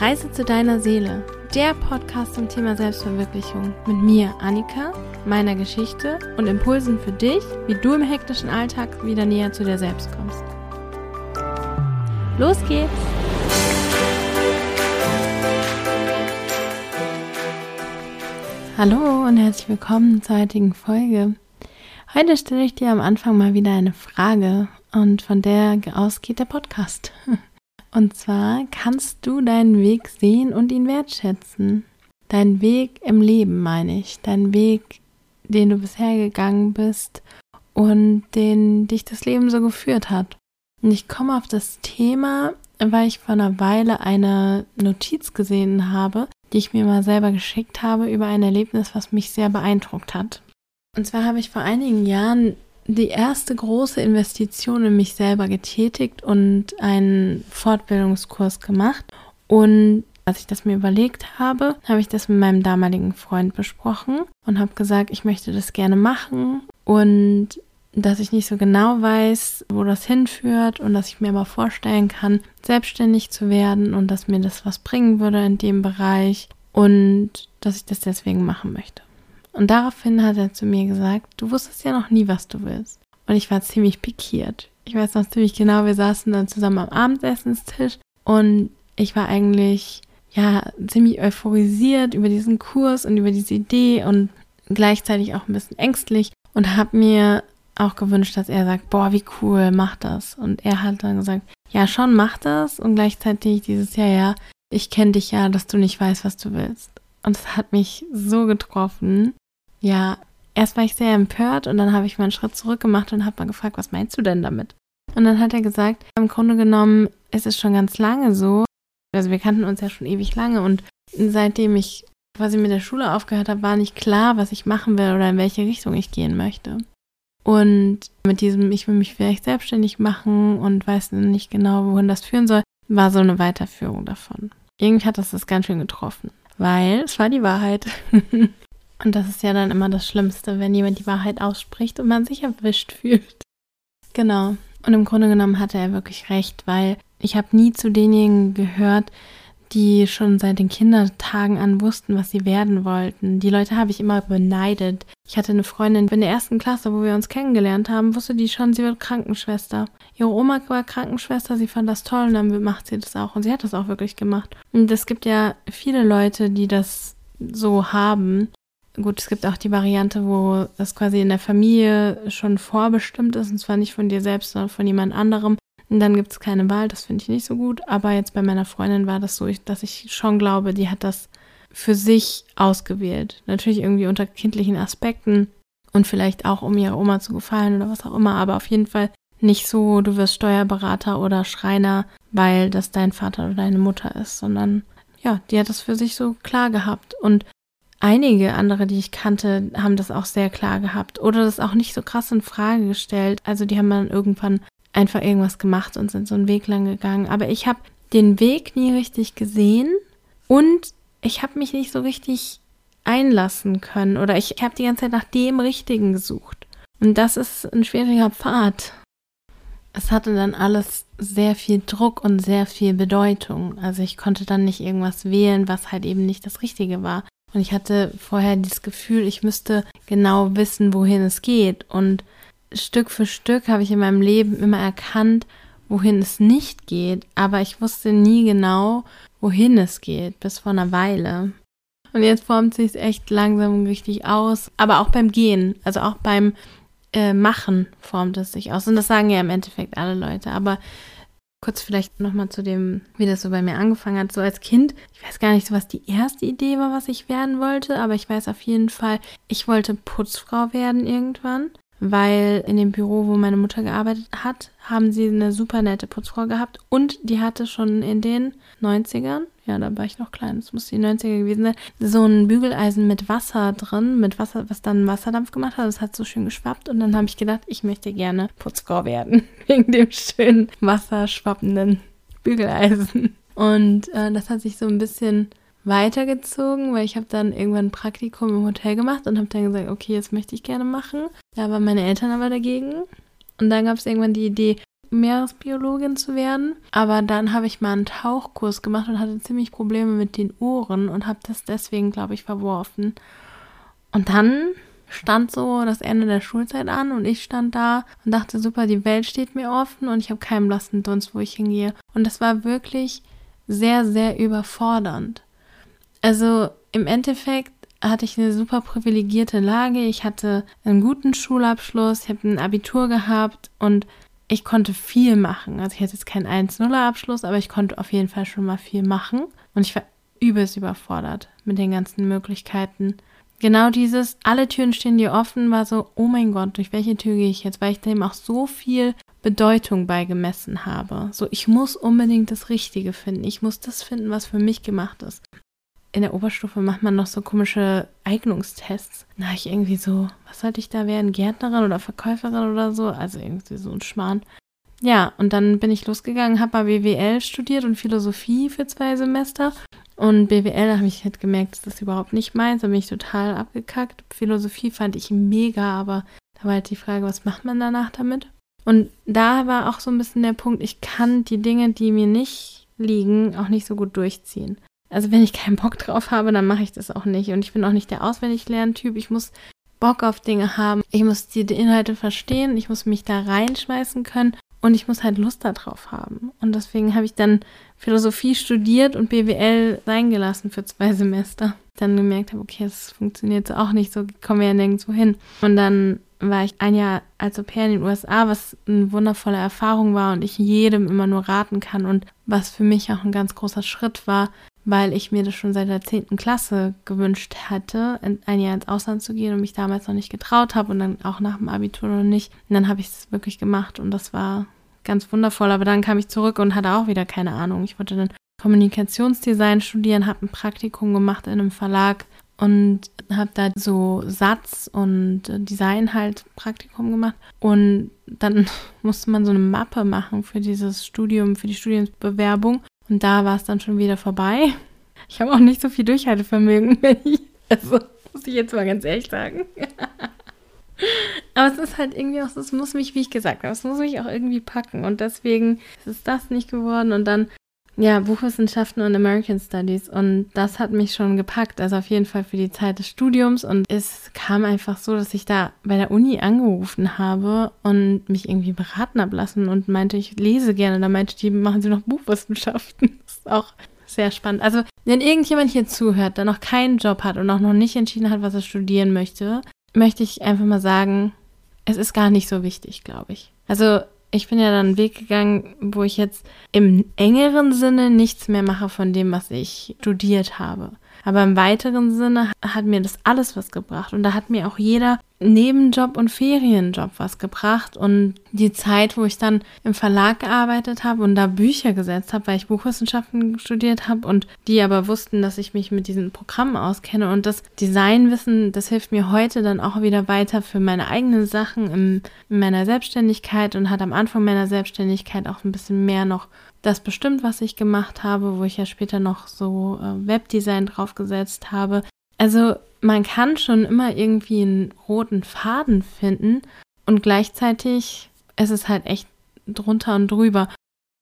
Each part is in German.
Reise zu deiner Seele, der Podcast zum Thema Selbstverwirklichung mit mir, Annika, meiner Geschichte und Impulsen für dich, wie du im hektischen Alltag wieder näher zu dir selbst kommst. Los geht's! Hallo und herzlich willkommen zur heutigen Folge. Heute stelle ich dir am Anfang mal wieder eine Frage und von der ausgeht der Podcast. Und zwar kannst du deinen Weg sehen und ihn wertschätzen. Dein Weg im Leben meine ich. Dein Weg, den du bisher gegangen bist und den dich das Leben so geführt hat. Und ich komme auf das Thema, weil ich vor einer Weile eine Notiz gesehen habe, die ich mir mal selber geschickt habe über ein Erlebnis, was mich sehr beeindruckt hat. Und zwar habe ich vor einigen Jahren die erste große Investition in mich selber getätigt und einen Fortbildungskurs gemacht. Und als ich das mir überlegt habe, habe ich das mit meinem damaligen Freund besprochen und habe gesagt, ich möchte das gerne machen und dass ich nicht so genau weiß, wo das hinführt und dass ich mir aber vorstellen kann, selbstständig zu werden und dass mir das was bringen würde in dem Bereich und dass ich das deswegen machen möchte. Und daraufhin hat er zu mir gesagt, du wusstest ja noch nie, was du willst. Und ich war ziemlich pikiert. Ich weiß noch ziemlich genau, wir saßen dann zusammen am Abendessenstisch und ich war eigentlich ja ziemlich euphorisiert über diesen Kurs und über diese Idee und gleichzeitig auch ein bisschen ängstlich und habe mir auch gewünscht, dass er sagt, boah, wie cool, mach das. Und er hat dann gesagt, ja, schon, mach das. Und gleichzeitig dieses Jahr, ja, ich kenne dich ja, dass du nicht weißt, was du willst. Und es hat mich so getroffen. Ja, erst war ich sehr empört und dann habe ich mal einen Schritt zurück gemacht und habe mal gefragt, was meinst du denn damit? Und dann hat er gesagt, im Grunde genommen ist es schon ganz lange so. Also wir kannten uns ja schon ewig lange und seitdem ich quasi mit der Schule aufgehört habe, war nicht klar, was ich machen will oder in welche Richtung ich gehen möchte. Und mit diesem, ich will mich vielleicht selbstständig machen und weiß nicht genau, wohin das führen soll, war so eine Weiterführung davon. Irgendwie hat das das ganz schön getroffen weil es war die Wahrheit. und das ist ja dann immer das Schlimmste, wenn jemand die Wahrheit ausspricht und man sich erwischt fühlt. Genau. Und im Grunde genommen hatte er wirklich recht, weil ich habe nie zu denjenigen gehört, die schon seit den Kindertagen an wussten, was sie werden wollten. Die Leute habe ich immer beneidet. Ich hatte eine Freundin in der ersten Klasse, wo wir uns kennengelernt haben, wusste die schon, sie wird Krankenschwester. Ihre Oma war Krankenschwester, sie fand das toll und dann macht sie das auch. Und sie hat das auch wirklich gemacht. Und es gibt ja viele Leute, die das so haben. Gut, es gibt auch die Variante, wo das quasi in der Familie schon vorbestimmt ist, und zwar nicht von dir selbst, sondern von jemand anderem. Und dann gibt es keine Wahl, das finde ich nicht so gut. Aber jetzt bei meiner Freundin war das so, dass ich schon glaube, die hat das für sich ausgewählt. Natürlich irgendwie unter kindlichen Aspekten und vielleicht auch, um ihrer Oma zu gefallen oder was auch immer. Aber auf jeden Fall nicht so, du wirst Steuerberater oder Schreiner, weil das dein Vater oder deine Mutter ist, sondern ja, die hat das für sich so klar gehabt. Und einige andere, die ich kannte, haben das auch sehr klar gehabt oder das auch nicht so krass in Frage gestellt. Also die haben dann irgendwann einfach irgendwas gemacht und sind so einen Weg lang gegangen. Aber ich habe den Weg nie richtig gesehen und ich habe mich nicht so richtig einlassen können oder ich habe die ganze Zeit nach dem Richtigen gesucht. Und das ist ein schwieriger Pfad. Es hatte dann alles sehr viel Druck und sehr viel Bedeutung. Also ich konnte dann nicht irgendwas wählen, was halt eben nicht das Richtige war. Und ich hatte vorher das Gefühl, ich müsste genau wissen, wohin es geht. Und Stück für Stück habe ich in meinem Leben immer erkannt, wohin es nicht geht, aber ich wusste nie genau, wohin es geht, bis vor einer Weile. Und jetzt formt sich es echt langsam richtig aus, aber auch beim Gehen, also auch beim äh, Machen formt es sich aus. Und das sagen ja im Endeffekt alle Leute, aber kurz vielleicht nochmal zu dem, wie das so bei mir angefangen hat. So als Kind, ich weiß gar nicht, so was die erste Idee war, was ich werden wollte, aber ich weiß auf jeden Fall, ich wollte Putzfrau werden irgendwann weil in dem Büro, wo meine Mutter gearbeitet hat, haben sie eine super nette Putzfrau gehabt. Und die hatte schon in den 90ern, ja, da war ich noch klein, das muss die 90er gewesen sein, so ein Bügeleisen mit Wasser drin, mit Wasser, was dann Wasserdampf gemacht hat, das hat so schön geschwappt. Und dann habe ich gedacht, ich möchte gerne Putzfrau werden, wegen dem schönen wasserschwappenden Bügeleisen. Und äh, das hat sich so ein bisschen weitergezogen, weil ich habe dann irgendwann ein Praktikum im Hotel gemacht und habe dann gesagt, okay, jetzt möchte ich gerne machen. Da waren meine Eltern aber dagegen. Und dann gab es irgendwann die Idee, Meeresbiologin zu werden. Aber dann habe ich mal einen Tauchkurs gemacht und hatte ziemlich Probleme mit den Ohren und habe das deswegen, glaube ich, verworfen. Und dann stand so das Ende der Schulzeit an und ich stand da und dachte, super, die Welt steht mir offen und ich habe keinen blassen Dunst, wo ich hingehe. Und das war wirklich sehr, sehr überfordernd. Also im Endeffekt hatte ich eine super privilegierte Lage. Ich hatte einen guten Schulabschluss, ich habe ein Abitur gehabt und ich konnte viel machen. Also ich hatte jetzt keinen 1-0-Abschluss, aber ich konnte auf jeden Fall schon mal viel machen. Und ich war übelst überfordert mit den ganzen Möglichkeiten. Genau dieses, alle Türen stehen dir offen, war so, oh mein Gott, durch welche Tür gehe ich jetzt? Weil ich dem auch so viel Bedeutung beigemessen habe. So, ich muss unbedingt das Richtige finden. Ich muss das finden, was für mich gemacht ist in der Oberstufe macht man noch so komische Eignungstests. Na, ich irgendwie so, was sollte ich da werden? Gärtnerin oder Verkäuferin oder so? Also irgendwie so ein Schmarrn. Ja, und dann bin ich losgegangen, habe mal BWL studiert und Philosophie für zwei Semester. Und BWL, habe ich halt gemerkt, das überhaupt nicht meins. Da bin ich total abgekackt. Philosophie fand ich mega, aber da war halt die Frage, was macht man danach damit? Und da war auch so ein bisschen der Punkt, ich kann die Dinge, die mir nicht liegen, auch nicht so gut durchziehen. Also wenn ich keinen Bock drauf habe, dann mache ich das auch nicht. Und ich bin auch nicht der Auswendiglerntyp. Ich muss Bock auf Dinge haben. Ich muss die Inhalte verstehen. Ich muss mich da reinschmeißen können. Und ich muss halt Lust darauf haben. Und deswegen habe ich dann Philosophie studiert und BWL sein gelassen für zwei Semester. Dann gemerkt habe, okay, das funktioniert so auch nicht, so kommen wir ja nirgendwo hin. Und dann war ich ein Jahr als Au pair in den USA, was eine wundervolle Erfahrung war und ich jedem immer nur raten kann und was für mich auch ein ganz großer Schritt war, weil ich mir das schon seit der 10. Klasse gewünscht hatte, ein Jahr ins Ausland zu gehen und mich damals noch nicht getraut habe und dann auch nach dem Abitur noch nicht. Und dann habe ich es wirklich gemacht und das war ganz wundervoll. Aber dann kam ich zurück und hatte auch wieder keine Ahnung. Ich wollte dann Kommunikationsdesign studieren, habe ein Praktikum gemacht in einem Verlag und habe da so Satz und Design halt Praktikum gemacht und dann musste man so eine Mappe machen für dieses Studium, für die Studienbewerbung und da war es dann schon wieder vorbei. Ich habe auch nicht so viel Durchhaltevermögen, wenn ich, also muss ich jetzt mal ganz ehrlich sagen. Aber es ist halt irgendwie auch, es muss mich, wie ich gesagt habe, es muss mich auch irgendwie packen. Und deswegen ist es das nicht geworden. Und dann, ja, Buchwissenschaften und American Studies. Und das hat mich schon gepackt. Also auf jeden Fall für die Zeit des Studiums. Und es kam einfach so, dass ich da bei der Uni angerufen habe und mich irgendwie beraten habe lassen und meinte, ich lese gerne. Da meinte die, machen Sie noch Buchwissenschaften. Das ist auch sehr spannend. Also, wenn irgendjemand hier zuhört, der noch keinen Job hat und auch noch nicht entschieden hat, was er studieren möchte, möchte ich einfach mal sagen, es ist gar nicht so wichtig, glaube ich. Also ich bin ja dann einen Weg gegangen, wo ich jetzt im engeren Sinne nichts mehr mache von dem, was ich studiert habe. Aber im weiteren Sinne hat mir das alles was gebracht. Und da hat mir auch jeder Nebenjob und Ferienjob was gebracht. Und die Zeit, wo ich dann im Verlag gearbeitet habe und da Bücher gesetzt habe, weil ich Buchwissenschaften studiert habe und die aber wussten, dass ich mich mit diesen Programmen auskenne. Und das Designwissen, das hilft mir heute dann auch wieder weiter für meine eigenen Sachen in, in meiner Selbstständigkeit und hat am Anfang meiner Selbstständigkeit auch ein bisschen mehr noch das bestimmt, was ich gemacht habe, wo ich ja später noch so äh, Webdesign draufgesetzt habe. Also man kann schon immer irgendwie einen roten Faden finden und gleichzeitig ist es halt echt drunter und drüber.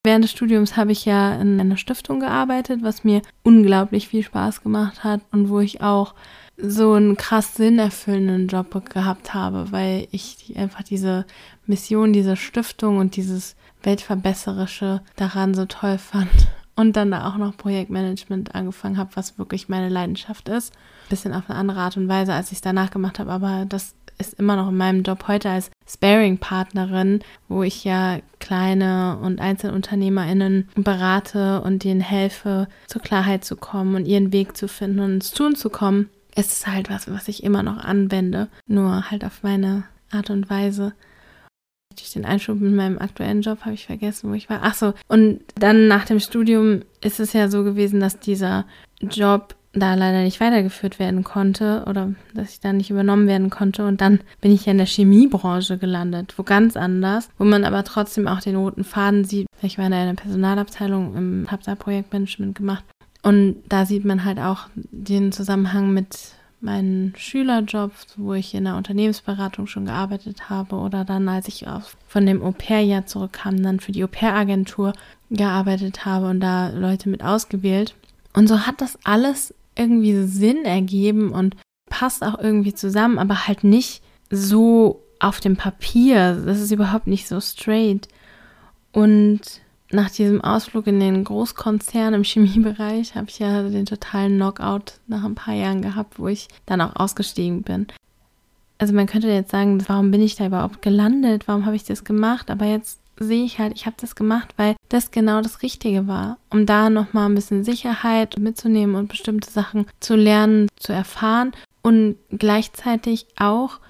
Während des Studiums habe ich ja in einer Stiftung gearbeitet, was mir unglaublich viel Spaß gemacht hat und wo ich auch so einen krass sinnerfüllenden Job gehabt habe, weil ich einfach diese Mission dieser Stiftung und dieses Weltverbesserische daran so toll fand. Und dann da auch noch Projektmanagement angefangen habe, was wirklich meine Leidenschaft ist. Bisschen auf eine andere Art und Weise, als ich es danach gemacht habe, aber das ist immer noch in meinem Job heute als Sparing-Partnerin, wo ich ja kleine und EinzelunternehmerInnen berate und denen helfe, zur Klarheit zu kommen und ihren Weg zu finden und ins Tun zu kommen. Es ist halt was, was ich immer noch anwende, nur halt auf meine Art und Weise durch den Einschub in meinem aktuellen Job habe ich vergessen, wo ich war. Ach so, und dann nach dem Studium ist es ja so gewesen, dass dieser Job da leider nicht weitergeführt werden konnte oder dass ich da nicht übernommen werden konnte. Und dann bin ich ja in der Chemiebranche gelandet, wo ganz anders, wo man aber trotzdem auch den roten Faden sieht. Ich war in einer Personalabteilung, habe da Projektmanagement gemacht. Und da sieht man halt auch den Zusammenhang mit meinen Schülerjobs, wo ich in der Unternehmensberatung schon gearbeitet habe oder dann, als ich von dem Au-pair-Jahr zurückkam, dann für die Au-pair-Agentur gearbeitet habe und da Leute mit ausgewählt. Und so hat das alles irgendwie Sinn ergeben und passt auch irgendwie zusammen, aber halt nicht so auf dem Papier. Das ist überhaupt nicht so straight. Und nach diesem Ausflug in den Großkonzern im Chemiebereich habe ich ja den totalen Knockout nach ein paar Jahren gehabt, wo ich dann auch ausgestiegen bin. Also man könnte jetzt sagen, warum bin ich da überhaupt gelandet? Warum habe ich das gemacht? Aber jetzt sehe ich halt, ich habe das gemacht, weil das genau das Richtige war, um da nochmal ein bisschen Sicherheit mitzunehmen und bestimmte Sachen zu lernen, zu erfahren und gleichzeitig auch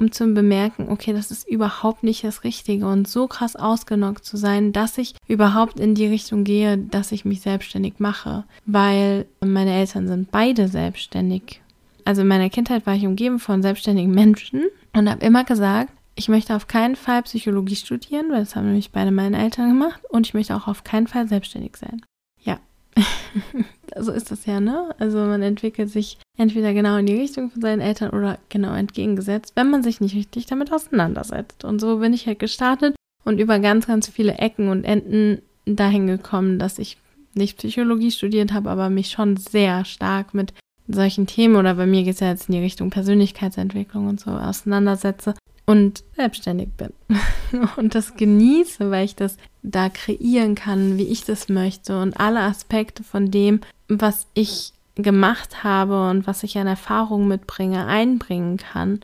um zu bemerken, okay, das ist überhaupt nicht das Richtige und so krass ausgenockt zu sein, dass ich überhaupt in die Richtung gehe, dass ich mich selbstständig mache, weil meine Eltern sind beide selbstständig. Also in meiner Kindheit war ich umgeben von selbstständigen Menschen und habe immer gesagt, ich möchte auf keinen Fall Psychologie studieren, weil das haben nämlich beide meine Eltern gemacht und ich möchte auch auf keinen Fall selbstständig sein. Ja, so ist das ja, ne? Also man entwickelt sich entweder genau in die Richtung von seinen Eltern oder genau entgegengesetzt, wenn man sich nicht richtig damit auseinandersetzt. Und so bin ich halt gestartet und über ganz, ganz viele Ecken und Enden dahin gekommen, dass ich nicht Psychologie studiert habe, aber mich schon sehr stark mit solchen Themen oder bei mir geht es ja jetzt in die Richtung Persönlichkeitsentwicklung und so auseinandersetze und selbstständig bin und das genieße, weil ich das da kreieren kann, wie ich das möchte und alle Aspekte von dem, was ich gemacht habe und was ich an Erfahrungen mitbringe, einbringen kann.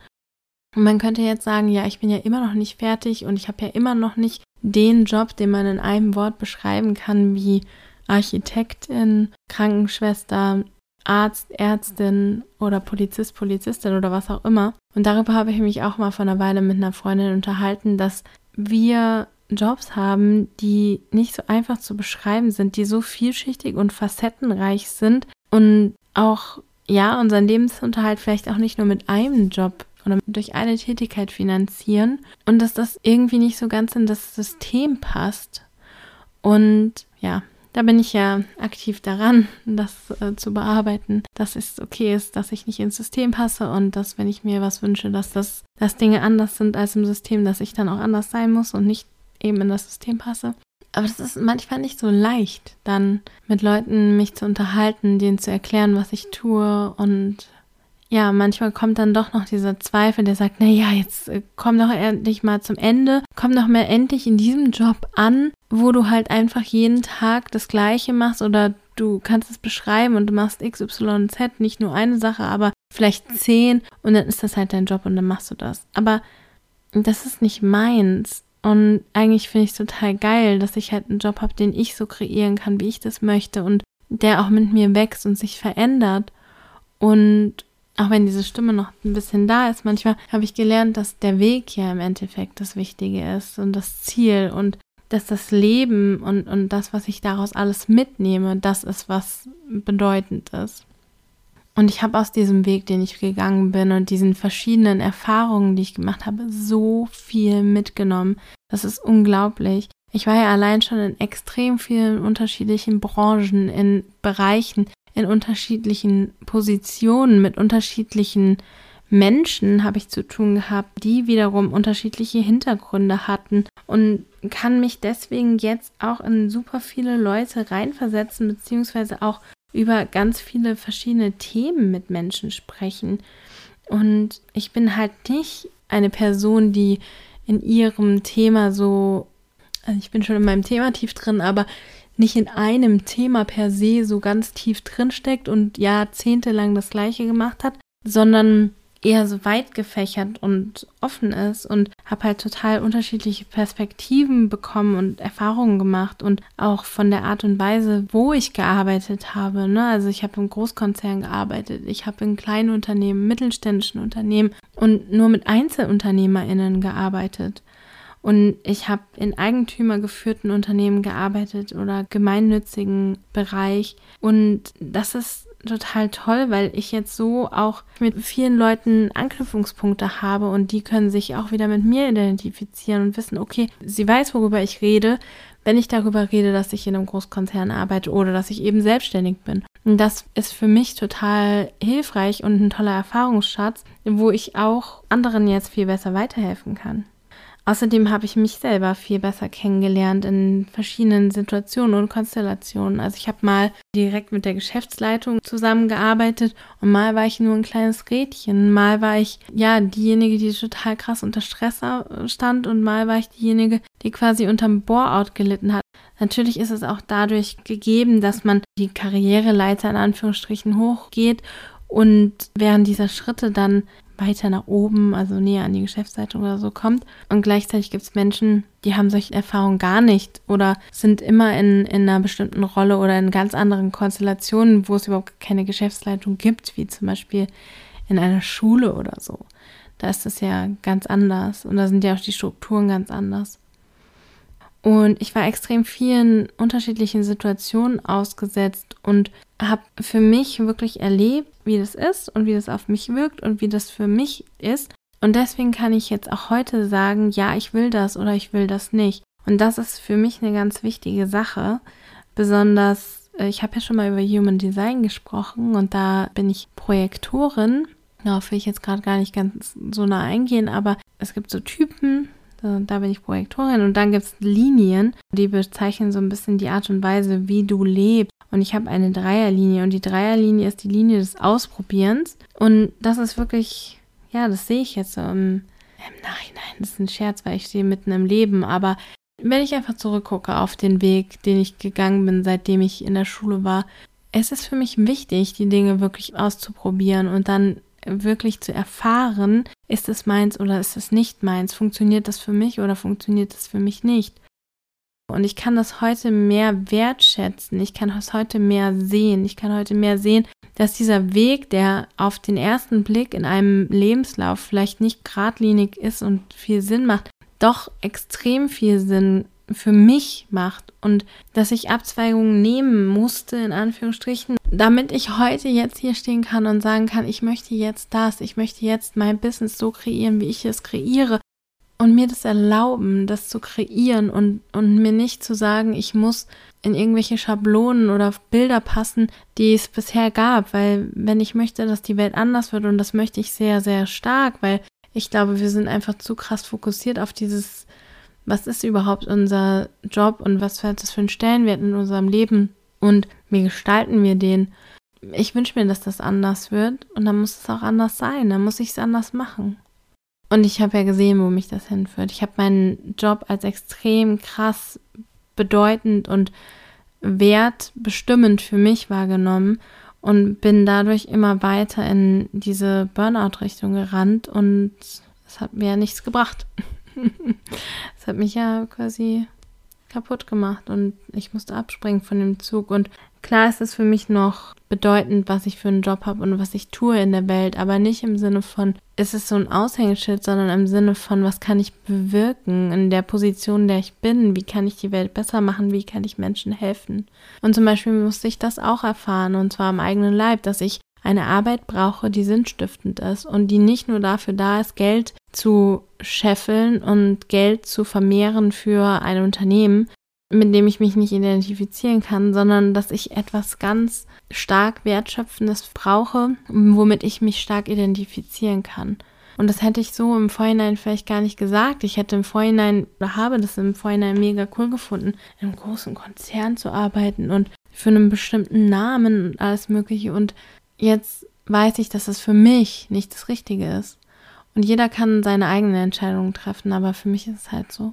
Und man könnte jetzt sagen, ja, ich bin ja immer noch nicht fertig und ich habe ja immer noch nicht den Job, den man in einem Wort beschreiben kann, wie Architektin, Krankenschwester, Arzt, Ärztin oder Polizist, Polizistin oder was auch immer. Und darüber habe ich mich auch mal vor einer Weile mit einer Freundin unterhalten, dass wir Jobs haben, die nicht so einfach zu beschreiben sind, die so vielschichtig und facettenreich sind und auch, ja, unseren Lebensunterhalt vielleicht auch nicht nur mit einem Job oder durch eine Tätigkeit finanzieren und dass das irgendwie nicht so ganz in das System passt. Und ja, da bin ich ja aktiv daran, das äh, zu bearbeiten, dass es okay ist, dass ich nicht ins System passe und dass, wenn ich mir was wünsche, dass das, dass Dinge anders sind als im System, dass ich dann auch anders sein muss und nicht eben in das System passe. Aber das ist manchmal nicht so leicht, dann mit Leuten mich zu unterhalten, denen zu erklären, was ich tue und ja, manchmal kommt dann doch noch dieser Zweifel, der sagt, na ja, jetzt äh, komm doch endlich mal zum Ende, komm doch mal endlich in diesem Job an, wo du halt einfach jeden Tag das Gleiche machst oder du kannst es beschreiben und du machst X, Y, Z, nicht nur eine Sache, aber vielleicht zehn und dann ist das halt dein Job und dann machst du das. Aber das ist nicht meins. Und eigentlich finde ich es total geil, dass ich halt einen Job habe, den ich so kreieren kann, wie ich das möchte und der auch mit mir wächst und sich verändert. Und auch wenn diese Stimme noch ein bisschen da ist, manchmal habe ich gelernt, dass der Weg ja im Endeffekt das Wichtige ist und das Ziel und dass das Leben und, und das, was ich daraus alles mitnehme, das ist, was bedeutend ist. Und ich habe aus diesem Weg, den ich gegangen bin und diesen verschiedenen Erfahrungen, die ich gemacht habe, so viel mitgenommen. Das ist unglaublich. Ich war ja allein schon in extrem vielen unterschiedlichen Branchen, in Bereichen, in unterschiedlichen Positionen mit unterschiedlichen Menschen habe ich zu tun gehabt, die wiederum unterschiedliche Hintergründe hatten und kann mich deswegen jetzt auch in super viele Leute reinversetzen, beziehungsweise auch über ganz viele verschiedene Themen mit Menschen sprechen. Und ich bin halt nicht eine Person, die in ihrem Thema so, also ich bin schon in meinem Thema tief drin, aber nicht in einem Thema per se so ganz tief drin steckt und jahrzehntelang das gleiche gemacht hat, sondern eher so weit gefächert und offen ist und habe halt total unterschiedliche Perspektiven bekommen und Erfahrungen gemacht und auch von der Art und Weise, wo ich gearbeitet habe. Ne? Also ich habe im Großkonzern gearbeitet, ich habe in kleinen Unternehmen, mittelständischen Unternehmen und nur mit EinzelunternehmerInnen gearbeitet. Und ich habe in eigentümergeführten Unternehmen gearbeitet oder gemeinnützigen Bereich. Und das ist total toll, weil ich jetzt so auch mit vielen Leuten Anknüpfungspunkte habe und die können sich auch wieder mit mir identifizieren und wissen, okay, sie weiß, worüber ich rede, wenn ich darüber rede, dass ich in einem Großkonzern arbeite oder dass ich eben selbstständig bin. Und das ist für mich total hilfreich und ein toller Erfahrungsschatz, wo ich auch anderen jetzt viel besser weiterhelfen kann. Außerdem habe ich mich selber viel besser kennengelernt in verschiedenen Situationen und Konstellationen. Also ich habe mal direkt mit der Geschäftsleitung zusammengearbeitet und mal war ich nur ein kleines Rädchen, mal war ich ja diejenige, die total krass unter Stress stand und mal war ich diejenige, die quasi unterm Bore-out gelitten hat. Natürlich ist es auch dadurch gegeben, dass man die Karriereleiter in Anführungsstrichen hochgeht und während dieser Schritte dann weiter nach oben, also näher an die Geschäftsleitung oder so kommt. Und gleichzeitig gibt es Menschen, die haben solche Erfahrungen gar nicht oder sind immer in, in einer bestimmten Rolle oder in ganz anderen Konstellationen, wo es überhaupt keine Geschäftsleitung gibt, wie zum Beispiel in einer Schule oder so. Da ist das ja ganz anders und da sind ja auch die Strukturen ganz anders. Und ich war extrem vielen unterschiedlichen Situationen ausgesetzt und habe für mich wirklich erlebt, wie das ist und wie das auf mich wirkt und wie das für mich ist. Und deswegen kann ich jetzt auch heute sagen, ja, ich will das oder ich will das nicht. Und das ist für mich eine ganz wichtige Sache. Besonders, äh, ich habe ja schon mal über Human Design gesprochen und da bin ich Projektorin. Darauf will ich jetzt gerade gar nicht ganz so nah eingehen, aber es gibt so Typen, da bin ich Projektorin. Und dann gibt es Linien, die bezeichnen so ein bisschen die Art und Weise, wie du lebst. Und ich habe eine Dreierlinie und die Dreierlinie ist die Linie des Ausprobierens. Und das ist wirklich, ja, das sehe ich jetzt so im, im Nachhinein. Das ist ein Scherz, weil ich stehe mitten im Leben. Aber wenn ich einfach zurückgucke auf den Weg, den ich gegangen bin, seitdem ich in der Schule war, es ist für mich wichtig, die Dinge wirklich auszuprobieren und dann wirklich zu erfahren, ist es meins oder ist es nicht meins? Funktioniert das für mich oder funktioniert das für mich nicht? Und ich kann das heute mehr wertschätzen. Ich kann das heute mehr sehen. Ich kann heute mehr sehen, dass dieser Weg, der auf den ersten Blick in einem Lebenslauf vielleicht nicht geradlinig ist und viel Sinn macht, doch extrem viel Sinn für mich macht und dass ich Abzweigungen nehmen musste, in Anführungsstrichen, damit ich heute jetzt hier stehen kann und sagen kann, ich möchte jetzt das, ich möchte jetzt mein Business so kreieren, wie ich es kreiere und mir das erlauben, das zu kreieren und, und mir nicht zu sagen, ich muss in irgendwelche Schablonen oder Bilder passen, die es bisher gab, weil wenn ich möchte, dass die Welt anders wird und das möchte ich sehr, sehr stark, weil ich glaube, wir sind einfach zu krass fokussiert auf dieses was ist überhaupt unser Job und was hat das für einen Stellenwert in unserem Leben und wie gestalten wir den. Ich wünsche mir, dass das anders wird und dann muss es auch anders sein, dann muss ich es anders machen. Und ich habe ja gesehen, wo mich das hinführt. Ich habe meinen Job als extrem krass bedeutend und wertbestimmend für mich wahrgenommen und bin dadurch immer weiter in diese Burnout-Richtung gerannt und es hat mir ja nichts gebracht. das hat mich ja quasi kaputt gemacht und ich musste abspringen von dem Zug. Und klar ist es für mich noch bedeutend, was ich für einen Job habe und was ich tue in der Welt, aber nicht im Sinne von, ist es so ein Aushängeschild, sondern im Sinne von, was kann ich bewirken in der Position, in der ich bin, wie kann ich die Welt besser machen, wie kann ich Menschen helfen. Und zum Beispiel musste ich das auch erfahren und zwar am eigenen Leib, dass ich eine Arbeit brauche, die sinnstiftend ist und die nicht nur dafür da ist, Geld zu scheffeln und Geld zu vermehren für ein Unternehmen, mit dem ich mich nicht identifizieren kann, sondern dass ich etwas ganz stark Wertschöpfendes brauche, womit ich mich stark identifizieren kann. Und das hätte ich so im Vorhinein vielleicht gar nicht gesagt. Ich hätte im Vorhinein oder habe das im Vorhinein mega cool gefunden, in einem großen Konzern zu arbeiten und für einen bestimmten Namen und alles Mögliche. Und jetzt weiß ich, dass es für mich nicht das Richtige ist. Und jeder kann seine eigene Entscheidung treffen, aber für mich ist es halt so.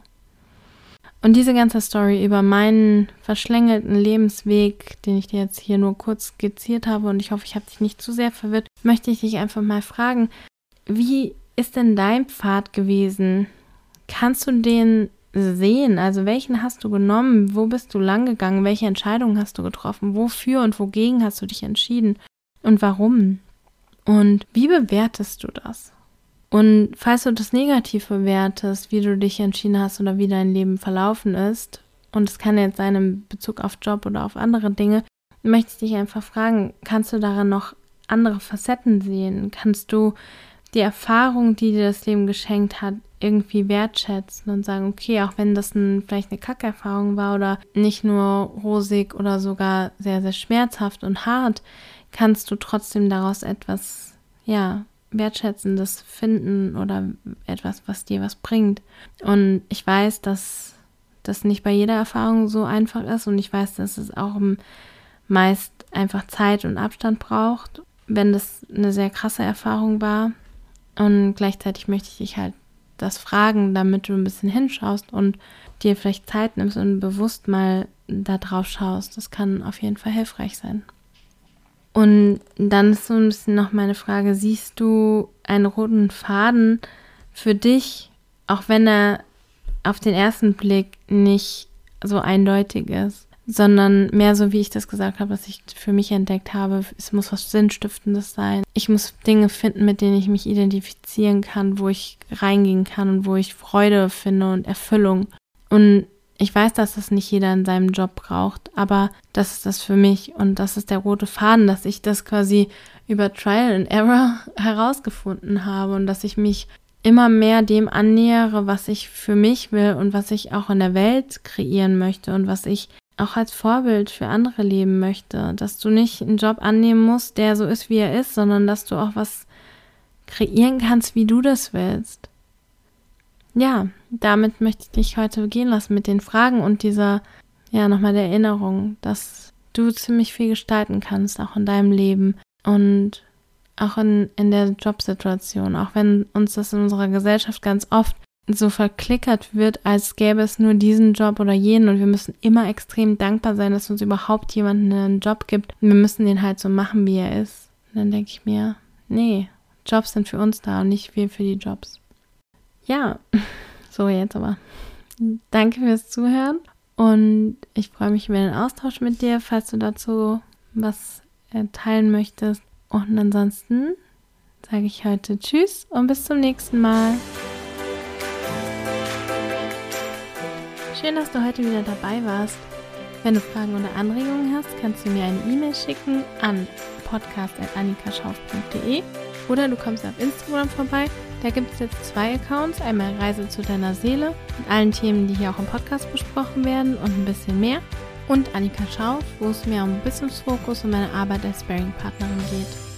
Und diese ganze Story über meinen verschlängelten Lebensweg, den ich dir jetzt hier nur kurz skizziert habe, und ich hoffe, ich habe dich nicht zu sehr verwirrt, möchte ich dich einfach mal fragen, wie ist denn dein Pfad gewesen? Kannst du den sehen? Also welchen hast du genommen? Wo bist du lang gegangen? Welche Entscheidungen hast du getroffen? Wofür und wogegen hast du dich entschieden? Und warum? Und wie bewertest du das? Und falls du das negativ bewertest, wie du dich entschieden hast oder wie dein Leben verlaufen ist, und es kann jetzt sein in Bezug auf Job oder auf andere Dinge, möchte ich dich einfach fragen, kannst du daran noch andere Facetten sehen? Kannst du die Erfahrung, die dir das Leben geschenkt hat, irgendwie wertschätzen und sagen, okay, auch wenn das ein, vielleicht eine Kackerfahrung war oder nicht nur rosig oder sogar sehr, sehr schmerzhaft und hart, kannst du trotzdem daraus etwas, ja, Wertschätzendes finden oder etwas, was dir was bringt. Und ich weiß, dass das nicht bei jeder Erfahrung so einfach ist und ich weiß, dass es auch meist einfach Zeit und Abstand braucht, wenn das eine sehr krasse Erfahrung war. Und gleichzeitig möchte ich dich halt das fragen, damit du ein bisschen hinschaust und dir vielleicht Zeit nimmst und bewusst mal da drauf schaust. Das kann auf jeden Fall hilfreich sein. Und dann ist so ein bisschen noch meine Frage, siehst du einen roten Faden für dich, auch wenn er auf den ersten Blick nicht so eindeutig ist, sondern mehr so, wie ich das gesagt habe, was ich für mich entdeckt habe, es muss was Sinnstiftendes sein. Ich muss Dinge finden, mit denen ich mich identifizieren kann, wo ich reingehen kann und wo ich Freude finde und Erfüllung. Und ich weiß, dass das nicht jeder in seinem Job braucht, aber das ist das für mich und das ist der rote Faden, dass ich das quasi über Trial and Error herausgefunden habe und dass ich mich immer mehr dem annähere, was ich für mich will und was ich auch in der Welt kreieren möchte und was ich auch als Vorbild für andere leben möchte. Dass du nicht einen Job annehmen musst, der so ist, wie er ist, sondern dass du auch was kreieren kannst, wie du das willst ja, damit möchte ich dich heute gehen lassen mit den Fragen und dieser, ja, nochmal der Erinnerung, dass du ziemlich viel gestalten kannst, auch in deinem Leben und auch in, in der Jobsituation, auch wenn uns das in unserer Gesellschaft ganz oft so verklickert wird, als gäbe es nur diesen Job oder jenen und wir müssen immer extrem dankbar sein, dass uns überhaupt jemand einen Job gibt. Wir müssen den halt so machen, wie er ist. Und dann denke ich mir, nee, Jobs sind für uns da und nicht wir für die Jobs. Ja, so jetzt aber. Danke fürs Zuhören und ich freue mich über den Austausch mit dir, falls du dazu was äh, teilen möchtest. Und ansonsten sage ich heute Tschüss und bis zum nächsten Mal. Schön, dass du heute wieder dabei warst. Wenn du Fragen oder Anregungen hast, kannst du mir eine E-Mail schicken an podcast.annikaschauf.de oder du kommst auf Instagram vorbei. Da gibt es jetzt zwei Accounts. Einmal Reise zu deiner Seele mit allen Themen, die hier auch im Podcast besprochen werden und ein bisschen mehr. Und Annika Schauf, wo es mehr um Business Fokus und meine Arbeit als Sparing-Partnerin geht.